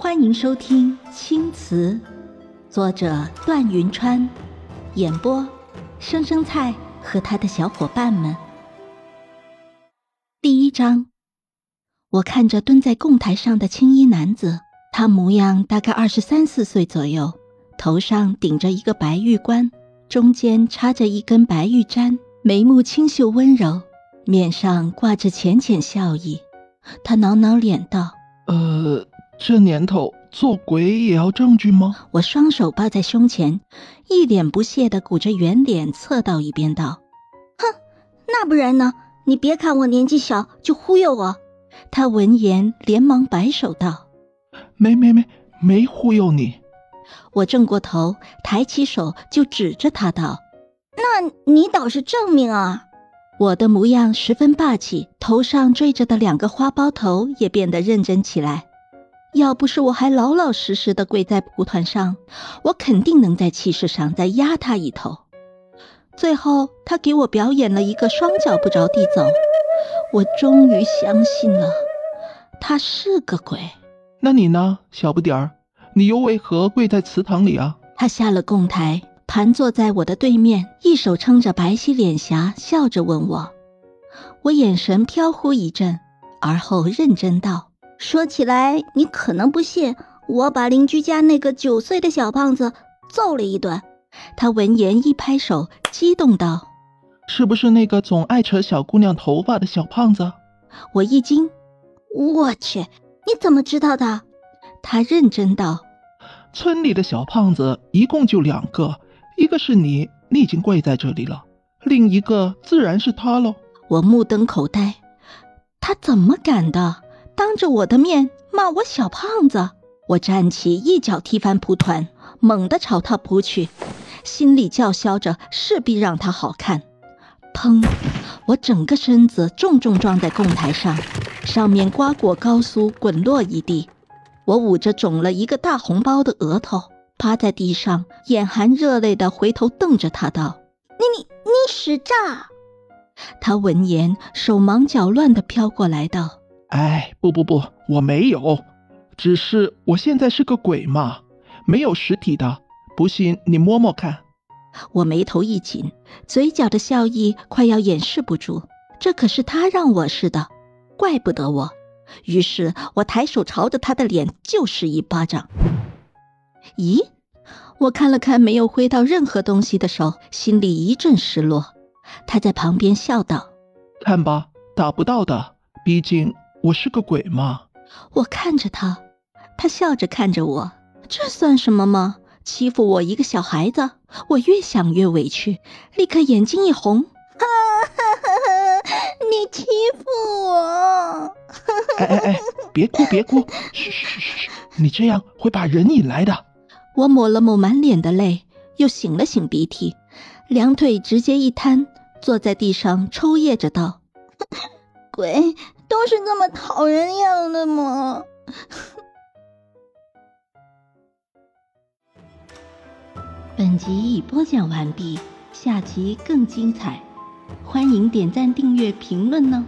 欢迎收听《青词》，作者段云川，演播生生菜和他的小伙伴们。第一章，我看着蹲在供台上的青衣男子，他模样大概二十三四岁左右，头上顶着一个白玉冠，中间插着一根白玉簪，眉目清秀温柔，面上挂着浅浅笑意。他挠挠脸道：“呃。”这年头做鬼也要证据吗？我双手抱在胸前，一脸不屑的鼓着圆脸，侧到一边道：“哼，那不然呢？你别看我年纪小就忽悠我。”他闻言连忙摆手道：“没没没，没忽悠你。”我正过头，抬起手就指着他道：“那你倒是证明啊！”我的模样十分霸气，头上缀着的两个花苞头也变得认真起来。要不是我还老老实实的跪在蒲团上，我肯定能在气势上再压他一头。最后，他给我表演了一个双脚不着地走，我终于相信了，他是个鬼。那你呢，小不点儿？你又为何跪在祠堂里啊？他下了供台，盘坐在我的对面，一手撑着白皙脸颊，笑着问我。我眼神飘忽一阵，而后认真道。说起来，你可能不信，我把邻居家那个九岁的小胖子揍了一顿。他闻言一拍手，激动道：“是不是那个总爱扯小姑娘头发的小胖子？”我一惊：“我去，你怎么知道的？”他认真道：“村里的小胖子一共就两个，一个是你，你已经跪在这里了；另一个自然是他喽。”我目瞪口呆，他怎么敢的？当着我的面骂我小胖子，我站起一脚踢翻蒲团，猛地朝他扑去，心里叫嚣着势必让他好看。砰！我整个身子重重撞在供台上，上面瓜果高酥滚落一地。我捂着肿了一个大红包的额头，趴在地上，眼含热泪的回头瞪着他道：“你你你使诈！”他闻言手忙脚乱的飘过来道。哎，不不不，我没有，只是我现在是个鬼嘛，没有实体的。不信你摸摸看。我眉头一紧，嘴角的笑意快要掩饰不住。这可是他让我试的，怪不得我。于是我抬手朝着他的脸就是一巴掌。咦？我看了看没有挥到任何东西的手，心里一阵失落。他在旁边笑道：“看吧，打不到的，毕竟……”我是个鬼吗？我看着他，他笑着看着我，这算什么吗？欺负我一个小孩子，我越想越委屈，立刻眼睛一红。你欺负我！哎哎哎，别哭别哭，嘘嘘嘘嘘，你这样会把人引来的。我抹了抹满脸的泪，又擤了擤鼻涕，两腿直接一瘫，坐在地上抽噎着道：“鬼。”都是这么讨人厌的吗？本集已播讲完毕，下集更精彩，欢迎点赞、订阅、评论呢。